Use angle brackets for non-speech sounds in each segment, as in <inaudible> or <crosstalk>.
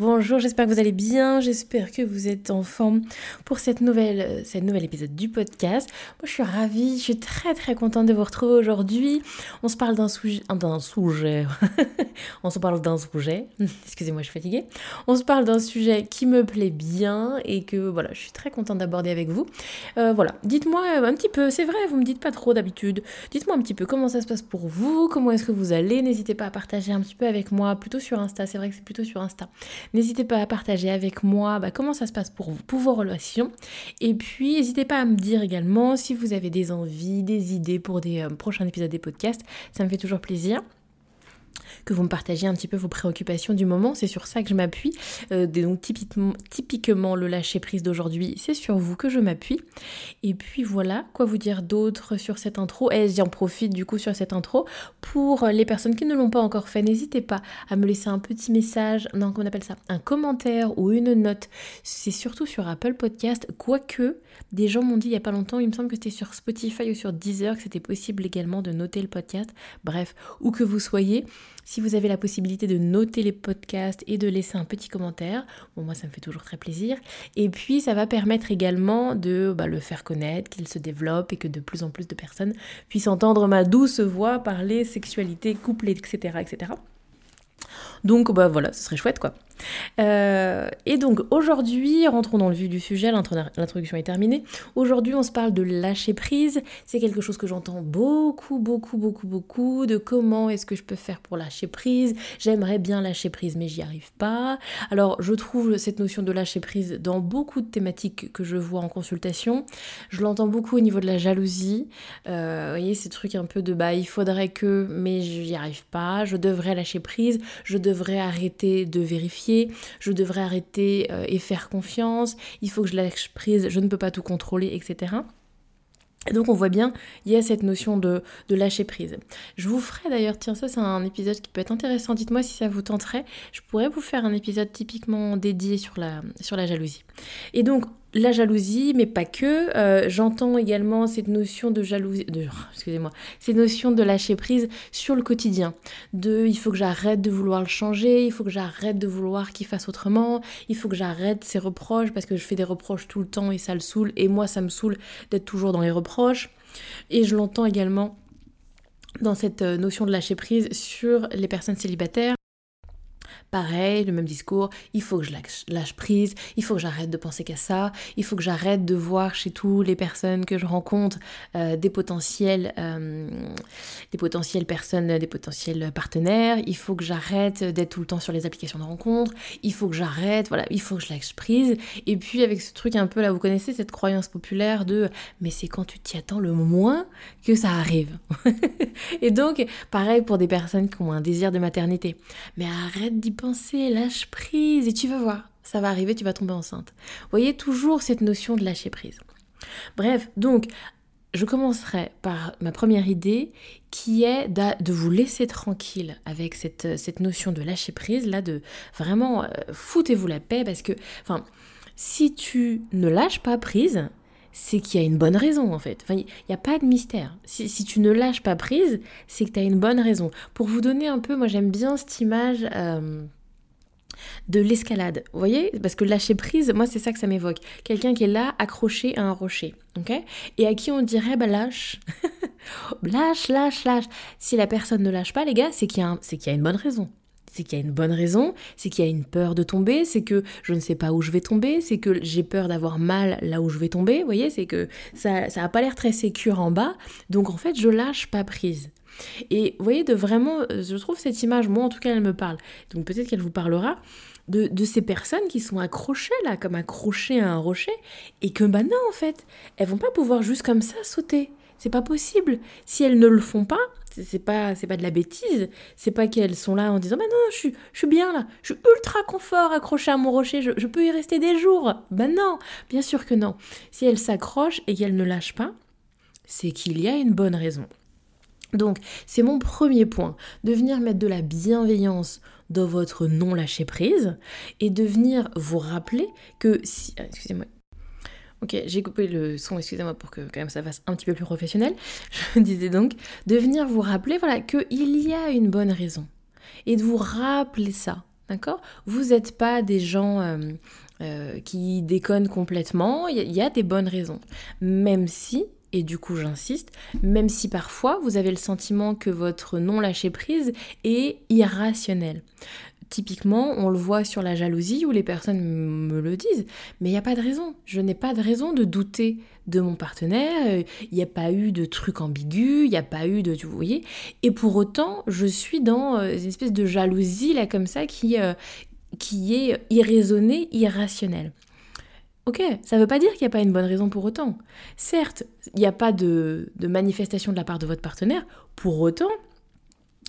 Bonjour, j'espère que vous allez bien, j'espère que vous êtes en forme pour cette nouvelle, euh, cette nouvel épisode du podcast. Moi je suis ravie, je suis très très contente de vous retrouver aujourd'hui. On se parle d'un sujet, d'un sujet, <laughs> on se parle d'un sujet, <laughs> excusez-moi je suis fatiguée. On se parle d'un sujet qui me plaît bien et que voilà, je suis très contente d'aborder avec vous. Euh, voilà, dites-moi un petit peu, c'est vrai, vous me dites pas trop d'habitude, dites-moi un petit peu comment ça se passe pour vous, comment est-ce que vous allez, n'hésitez pas à partager un petit peu avec moi, plutôt sur Insta, c'est vrai que c'est plutôt sur Insta. N'hésitez pas à partager avec moi bah, comment ça se passe pour vous, pour vos relations. Et puis, n'hésitez pas à me dire également si vous avez des envies, des idées pour des euh, prochains épisodes des podcasts. Ça me fait toujours plaisir que vous me partagiez un petit peu vos préoccupations du moment. C'est sur ça que je m'appuie. Euh, donc typiquement, le lâcher prise d'aujourd'hui, c'est sur vous que je m'appuie. Et puis voilà, quoi vous dire d'autre sur cette intro? Et j'en profite du coup sur cette intro pour les personnes qui ne l'ont pas encore fait. N'hésitez pas à me laisser un petit message, non, comment appelle ça? Un commentaire ou une note. C'est surtout sur Apple Podcast, quoique des gens m'ont dit il n'y a pas longtemps, il me semble que c'était sur Spotify ou sur Deezer que c'était possible également de noter le podcast. Bref, où que vous soyez, si vous avez la possibilité de noter les podcasts et de laisser un petit commentaire, bon moi ça me fait toujours très plaisir. Et puis ça va permettre également de bah, le faire connaître, qu'il se développe et que de plus en plus de personnes puissent entendre ma douce voix parler sexualité, couple, etc. etc. Donc bah voilà, ce serait chouette quoi. Euh, et donc aujourd'hui, rentrons dans le vif du sujet, l'introduction est terminée. Aujourd'hui, on se parle de lâcher prise. C'est quelque chose que j'entends beaucoup, beaucoup, beaucoup, beaucoup, de comment est-ce que je peux faire pour lâcher prise. J'aimerais bien lâcher prise, mais j'y arrive pas. Alors, je trouve cette notion de lâcher prise dans beaucoup de thématiques que je vois en consultation. Je l'entends beaucoup au niveau de la jalousie. Euh, vous voyez, ces trucs un peu de bah, il faudrait que, mais j'y arrive pas. Je devrais lâcher prise. Je devrais arrêter de vérifier, je devrais arrêter euh, et faire confiance, il faut que je lâche prise, je ne peux pas tout contrôler, etc. Et donc on voit bien, il y a cette notion de, de lâcher prise. Je vous ferai d'ailleurs, tiens ça c'est un épisode qui peut être intéressant, dites-moi si ça vous tenterait, je pourrais vous faire un épisode typiquement dédié sur la, sur la jalousie. Et donc la jalousie, mais pas que. Euh, j'entends également cette notion de jalousie, de, excusez-moi, cette notion de lâcher prise sur le quotidien. De, il faut que j'arrête de vouloir le changer, il faut que j'arrête de vouloir qu'il fasse autrement, il faut que j'arrête ses reproches parce que je fais des reproches tout le temps et ça le saoule. Et moi, ça me saoule d'être toujours dans les reproches. Et je l'entends également dans cette euh, notion de lâcher prise sur les personnes célibataires. Pareil, le même discours, il faut que je lâche, prise, il faut que j'arrête de penser qu'à ça, il faut que j'arrête de voir chez toutes les personnes que je rencontre euh, des potentiels euh, des potentielles personnes, des potentiels partenaires, il faut que j'arrête d'être tout le temps sur les applications de rencontres, il faut que j'arrête, voilà, il faut que je lâche prise. Et puis avec ce truc un peu là, vous connaissez cette croyance populaire de mais c'est quand tu t'y attends le moins que ça arrive. <laughs> Et donc, pareil pour des personnes qui ont un désir de maternité. Mais arrête d'y penser, lâche prise et tu vas voir, ça va arriver, tu vas tomber enceinte. Voyez toujours cette notion de lâcher prise. Bref, donc je commencerai par ma première idée qui est de vous laisser tranquille avec cette, cette notion de lâcher prise, là, de vraiment euh, foutez-vous la paix parce que, enfin, si tu ne lâches pas prise, c'est qu'il y a une bonne raison en fait. Enfin, il n'y a pas de mystère. Si, tu ne lâches pas prise, c'est que tu as une bonne raison. Pour vous donner un peu, moi j'aime bien cette image euh, de l'escalade. Vous voyez? Parce que lâcher prise, moi c'est ça que ça m'évoque. Quelqu'un qui est là, accroché à un rocher. ok? Et à qui on dirait, bah lâche. <laughs> lâche, lâche, lâche. Si la personne ne lâche pas, les gars, c'est qu'il y, qu'il y a une bonne raison c'est qu'il y a une bonne raison, c'est qu'il y a une peur de tomber, c'est que je ne sais pas où je vais tomber, c'est que j'ai peur d'avoir mal là où je vais tomber, vous voyez, c'est que ça ça a pas l'air très sécure en bas, donc en fait je lâche pas prise. Et vous voyez, de vraiment, je trouve cette image, moi en tout cas elle me parle, donc peut-être qu'elle vous parlera, de, ces personnes qui sont accrochées là, comme accrochées à un rocher, et que bah non en fait, elles vont pas pouvoir juste comme ça sauter. C'est pas possible. Si elles ne le font pas, c'est pas c'est pas de la bêtise. C'est pas qu'elles sont là en disant bah non, je suis, je suis bien là, je suis ultra confort accrochée à mon rocher, je, peux y rester des jours. Bah non, bien sûr que non. Si elles s'accrochent et qu'elles ne lâchent pas, c'est qu'il y a une bonne raison. Donc, c'est mon premier point, de venir mettre de la bienveillance dans votre non lâcher prise et de venir vous rappeler que si ah, excusez-moi. Ok, j'ai coupé le son, excusez-moi pour que quand même ça fasse un petit peu plus professionnel. <laughs> Je disais donc de venir vous rappeler voilà qu'il y a une bonne raison et de vous rappeler ça, d'accord? Vous n'êtes pas des gens euh, euh, qui déconnent complètement. Il y, y a des bonnes raisons, même si et du coup, j'insiste, même si parfois vous avez le sentiment que votre non-lâcher prise est irrationnel. Typiquement, on le voit sur la jalousie où les personnes me le disent, mais il n'y a pas de raison. Je n'ai pas de raison de douter de mon partenaire. Il n'y a pas eu de truc ambigu, il n'y a pas eu de, vous voyez. Et pour autant, je suis dans euh, une espèce de jalousie là comme ça qui, euh, qui est irraisonnée, irrationnelle. Ok, ça ne veut pas dire qu'il n'y a pas une bonne raison pour autant. Certes, il n'y a pas de, manifestation de la part de votre partenaire, pour autant,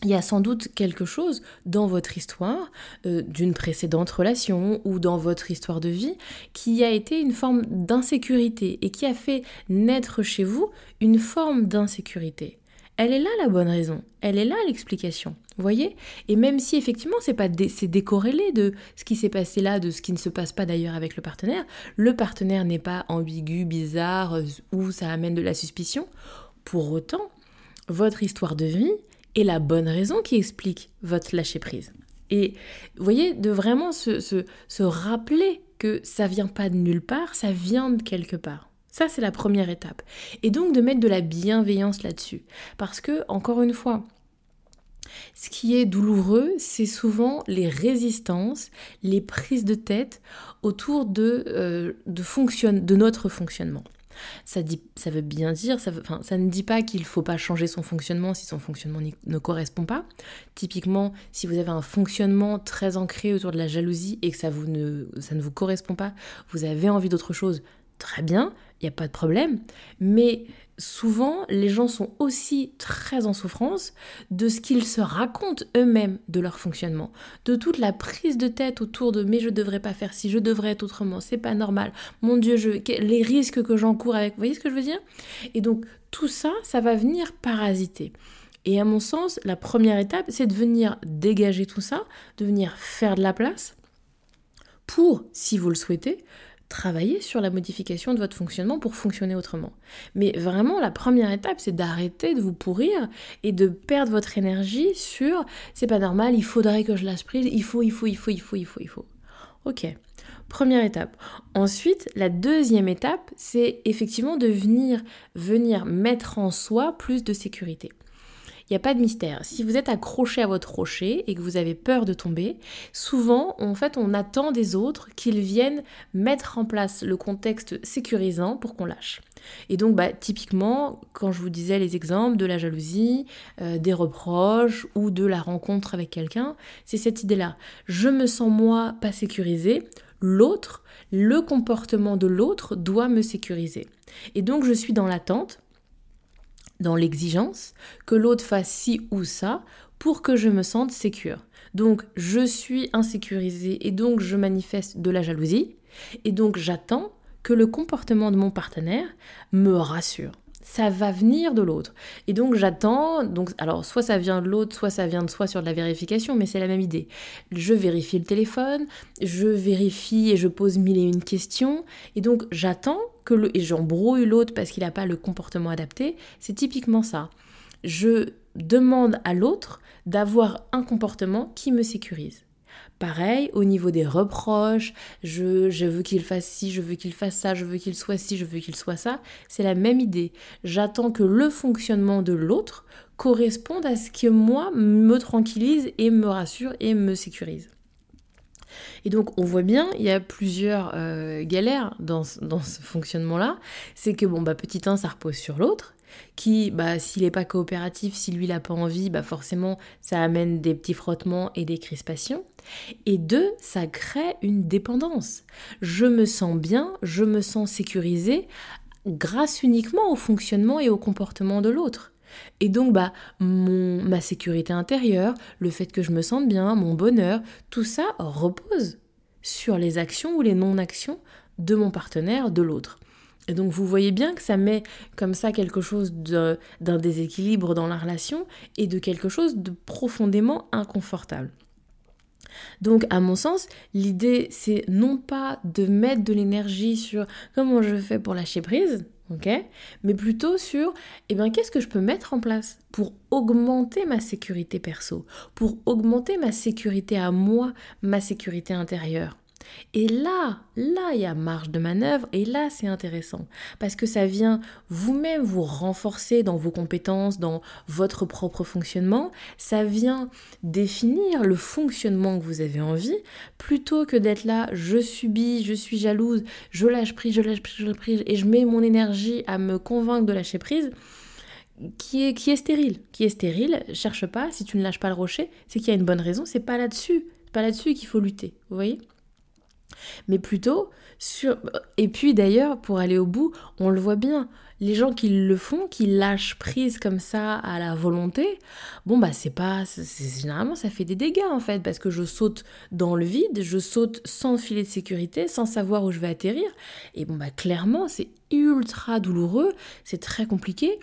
il y a sans doute quelque chose dans votre histoire, euh, d'une précédente relation ou dans votre histoire de vie, qui a été une forme d'insécurité et qui a fait naître chez vous une forme d'insécurité. Elle est là la bonne raison, elle est là l'explication. Voyez? Et même si effectivement c'est pas c'est décorrélé de ce qui s'est passé là, de ce qui ne se passe pas d'ailleurs avec le partenaire, le partenaire n'est pas ambigu, bizarre euh, ou ça amène de la suspicion. Pour autant, votre histoire de vie est la bonne raison qui explique votre lâcher prise. Et vous voyez, de vraiment se, se, se rappeler que ça vient pas de nulle part, ça vient de quelque part. Ça, c'est la première étape. Et donc de mettre de la bienveillance là-dessus. Parce que, encore une fois, ce qui est douloureux, c'est souvent les résistances, les prises de tête autour de, euh, de, de notre fonctionnement. Ça, veut bien dire, ça, ne dit pas qu'il ne faut pas changer son fonctionnement si son fonctionnement ne correspond pas. Typiquement, si vous avez un fonctionnement très ancré autour de la jalousie et que ça ne vous correspond pas, vous avez envie d'autre chose, très bien, il n'y a pas de problème. Mais souvent, les gens sont aussi très en souffrance de ce qu'ils se racontent eux-mêmes de leur fonctionnement, de toute la prise de tête autour de mais je devrais pas faire ci, je devrais être autrement, c'est pas normal, mon Dieu, je, les risques que j'encours avec, vous voyez ce que je veux dire? Et donc tout ça, ça va venir parasiter. Et à mon sens, la première étape, c'est de venir dégager tout ça, de venir faire de la place pour, si vous le souhaitez, travailler sur la modification de votre fonctionnement pour fonctionner autrement. Mais vraiment, la première étape, c'est d'arrêter de vous pourrir et de perdre votre énergie sur c'est pas normal, il faudrait que je lâche prise, il faut, il faut, il faut, il faut, il faut, il faut. Ok. Première étape. Ensuite, la deuxième étape, c'est effectivement de venir, venir mettre en soi plus de sécurité. N'y a pas de mystère. Si vous êtes accroché à votre rocher et que vous avez peur de tomber, souvent, en fait, on attend des autres qu'ils viennent mettre en place le contexte sécurisant pour qu'on lâche. Et donc, bah, typiquement, quand je vous disais les exemples de la jalousie, euh, des reproches ou de la rencontre avec quelqu'un, c'est cette idée-là. Je me sens moi pas sécurisé, l'autre, le comportement de l'autre doit me sécuriser. Et donc, je suis dans l'attente dans l'exigence que l'autre fasse ci ou ça pour que je me sente sécure. Donc je suis insécurisée et donc je manifeste de la jalousie et donc j'attends que le comportement de mon partenaire me rassure ça va venir de l'autre. Et donc j'attends, donc alors soit ça vient de l'autre, soit ça vient de soi sur de la vérification, mais c'est la même idée. Je vérifie le téléphone, je vérifie et je pose mille et une questions, et donc j'attends que le, et j'embrouille l'autre parce qu'il n'a pas le comportement adapté, c'est typiquement ça. Je demande à l'autre d'avoir un comportement qui me sécurise. Pareil, au niveau des reproches, je, veux qu'il fasse ci, je veux qu'il fasse ça, je veux qu'il soit ci, je veux qu'il soit ça, c'est la même idée. J'attends que le fonctionnement de l'autre corresponde à ce que moi me tranquillise et me rassure et me sécurise. Et donc on voit bien, il y a plusieurs euh, galères dans, dans ce fonctionnement-là. C'est que bon, bah, petit 1, ça repose sur l'autre. Qui, bah, s'il n'est pas coopératif, si lui n'a pas envie, bah forcément, ça amène des petits frottements et des crispations. Et deux, ça crée une dépendance. Je me sens bien, je me sens sécurisée grâce uniquement au fonctionnement et au comportement de l'autre. Et donc, bah, mon, ma sécurité intérieure, le fait que je me sente bien, mon bonheur, tout ça repose sur les actions ou les non-actions de mon partenaire, de l'autre. Donc vous voyez bien que ça met comme ça quelque chose d'un déséquilibre dans la relation et de quelque chose de profondément inconfortable. Donc, à mon sens, l'idée, c'est non pas de mettre de l'énergie sur comment je fais pour lâcher prise, ok, mais plutôt sur, eh bien, qu'est-ce que je peux mettre en place pour augmenter ma sécurité perso, pour augmenter ma sécurité à moi, ma sécurité intérieure? Et là, là, il y a marge de manœuvre et là, c'est intéressant parce que ça vient vous-même vous renforcer dans vos compétences, dans votre propre fonctionnement. Ça vient définir le fonctionnement que vous avez envie. Plutôt que d'être là, je subis, je suis jalouse, je lâche prise, je lâche prise, je lâche prise et je mets mon énergie à me convaincre de lâcher prise. Qui est, qui est stérile, qui est stérile, cherche pas, si tu ne lâches pas le rocher, c'est qu'il y a une bonne raison, c'est pas là-dessus, pas là-dessus qu'il faut lutter, vous voyez? Mais plutôt sur... Et puis d'ailleurs, pour aller au bout, on le voit bien, les gens qui le font, qui lâchent prise comme ça à la volonté, bon bah c'est pas... généralement ça fait des dégâts en fait, parce que je saute dans le vide, je saute sans filet de sécurité, sans savoir où je vais atterrir, et bon bah clairement c'est ultra douloureux, c'est très compliqué.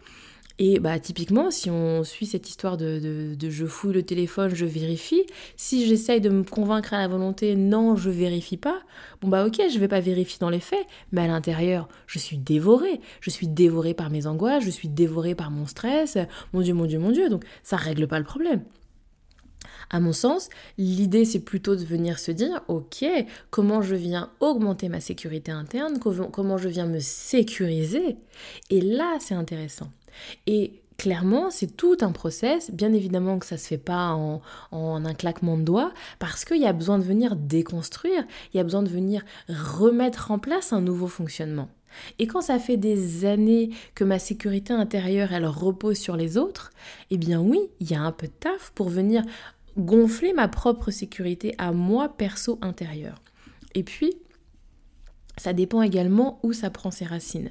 Et bah typiquement, si on suit cette histoire de, je fouille le téléphone, je vérifie, si j'essaye de me convaincre à la volonté, non, je vérifie pas, bon bah ok, je vais pas vérifier dans les faits, mais à l'intérieur, je suis dévorée. Je suis dévorée par mes angoisses, je suis dévorée par mon stress, mon Dieu, mon Dieu, mon Dieu, donc ça règle pas le problème. À mon sens, l'idée c'est plutôt de venir se dire, ok, comment je viens augmenter ma sécurité interne, comment je viens me sécuriser. Et là, c'est intéressant. Et clairement, c'est tout un process. Bien évidemment que ça se fait pas en, un claquement de doigts, parce qu'il y a besoin de venir déconstruire, il y a besoin de venir remettre en place un nouveau fonctionnement. Et quand ça fait des années que ma sécurité intérieure, elle repose sur les autres, eh bien oui, il y a un peu de taf pour venir gonfler ma propre sécurité à moi perso intérieur. Et puis, ça dépend également où ça prend ses racines.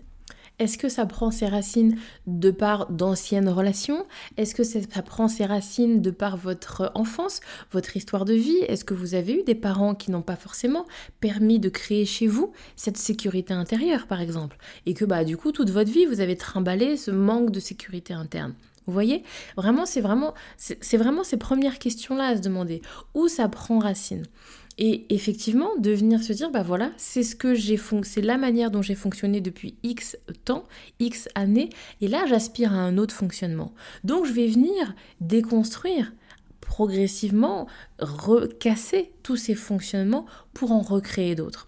Est-ce que ça prend ses racines de par d'anciennes relations? Est-ce que ça prend ses racines de par votre enfance, votre histoire de vie? Est-ce que vous avez eu des parents qui n'ont pas forcément permis de créer chez vous cette sécurité intérieure, par exemple? Et que bah du coup toute votre vie vous avez trimballé ce manque de sécurité interne vous voyez? Vraiment, c'est vraiment, c'est vraiment ces premières questions-là à se demander. Où ça prend racine? Et effectivement, de venir se dire, bah voilà, c'est ce que j'ai c'est la manière dont j'ai fonctionné depuis X temps, X années, et là j'aspire à un autre fonctionnement. Donc je vais venir déconstruire progressivement, recasser tous ces fonctionnements pour en recréer d'autres.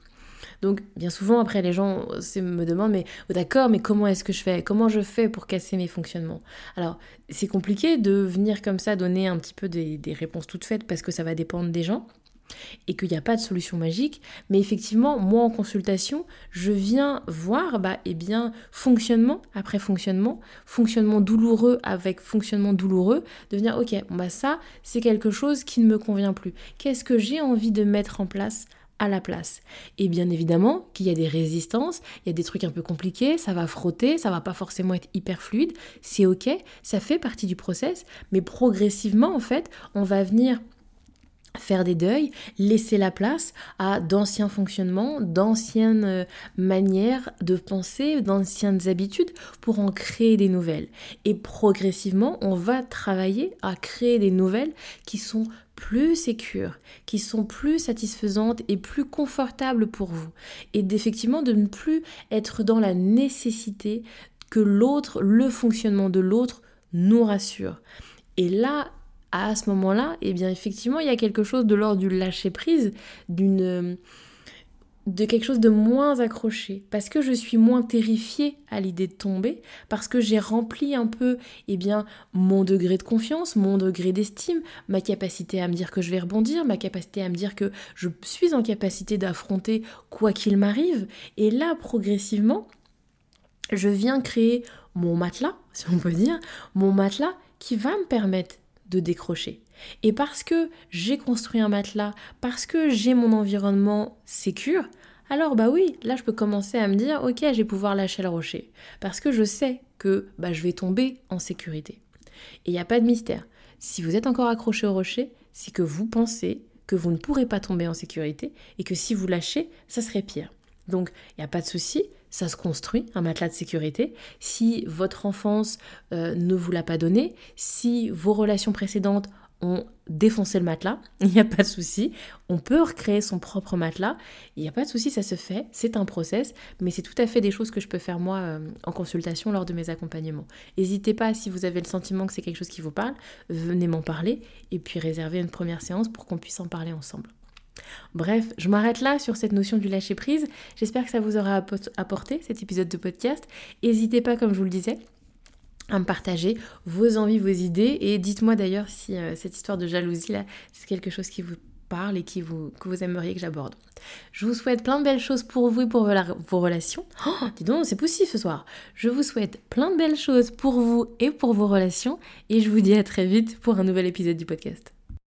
Donc, bien souvent, après, les gens me demandent, mais oh, d'accord, mais comment est-ce que je fais? Comment je fais pour casser mes fonctionnements? Alors, c'est compliqué de venir comme ça donner un petit peu des réponses toutes faites parce que ça va dépendre des gens et qu'il n'y a pas de solution magique, mais effectivement, moi en consultation, je viens voir, bah, eh bien, fonctionnement après fonctionnement, fonctionnement douloureux avec fonctionnement douloureux, de venir, ok, bah ça, c'est quelque chose qui ne me convient plus. Qu'est-ce que j'ai envie de mettre en place à la place. Et bien évidemment qu'il y a des résistances, il y a des trucs un peu compliqués, ça va frotter, ça va pas forcément être hyper fluide, c'est ok, ça fait partie du process, mais progressivement en fait, on va venir faire des deuils, laisser la place à d'anciens fonctionnements, d'anciennes euh, manières de penser, d'anciennes habitudes pour en créer des nouvelles. Et progressivement, on va travailler à créer des nouvelles qui sont plus sécures, qui sont plus satisfaisantes et plus confortables pour vous. Et d'effectivement de ne plus être dans la nécessité que l'autre, le fonctionnement de l'autre nous rassure. Et là, à ce moment-là, eh bien effectivement, il y a quelque chose de l'ordre du lâcher prise, d'une de quelque chose de moins accroché, parce que je suis moins terrifiée à l'idée de tomber, parce que j'ai rempli un peu eh bien, mon degré de confiance, mon degré d'estime, ma capacité à me dire que je vais rebondir, ma capacité à me dire que je suis en capacité d'affronter quoi qu'il m'arrive, et là, progressivement, je viens créer mon matelas, <laughs> si on peut dire, mon matelas qui va me permettre de décrocher. Et parce que j'ai construit un matelas, parce que j'ai mon environnement sécure, alors bah oui, là je peux commencer à me dire ok, je vais pouvoir lâcher le rocher. Parce que je sais que bah, je vais tomber en sécurité. Et il n'y a pas de mystère. Si vous êtes encore accroché au rocher, c'est que vous pensez que vous ne pourrez pas tomber en sécurité et que si vous lâchez, ça serait pire. Donc il n'y a pas de souci, ça se construit, un matelas de sécurité. Si votre enfance euh, ne vous l'a pas donné, si vos relations précédentes ont défoncé le matelas, <laughs> il n'y a pas de souci. On peut recréer son propre matelas, il n'y a pas de souci, ça se fait, c'est un process, mais c'est tout à fait des choses que je peux faire moi euh, en consultation lors de mes accompagnements. N'hésitez pas, si vous avez le sentiment que c'est quelque chose qui vous parle, venez m'en parler et puis réserver une première séance pour qu'on puisse en parler ensemble. Bref, je m'arrête là sur cette notion du lâcher prise. J'espère que ça vous aura apporté cet épisode de podcast. N'hésitez pas, comme je vous le disais, à me partager vos envies, vos idées. Et dites-moi d'ailleurs si euh, cette histoire de jalousie là, c'est quelque chose qui vous parle et que vous aimeriez que j'aborde. Je vous souhaite plein de belles choses pour vous et pour vos relations. Oh, dis donc, c'est possible ce soir. Je vous souhaite plein de belles choses pour vous et pour vos relations. Et je vous dis à très vite pour un nouvel épisode du podcast.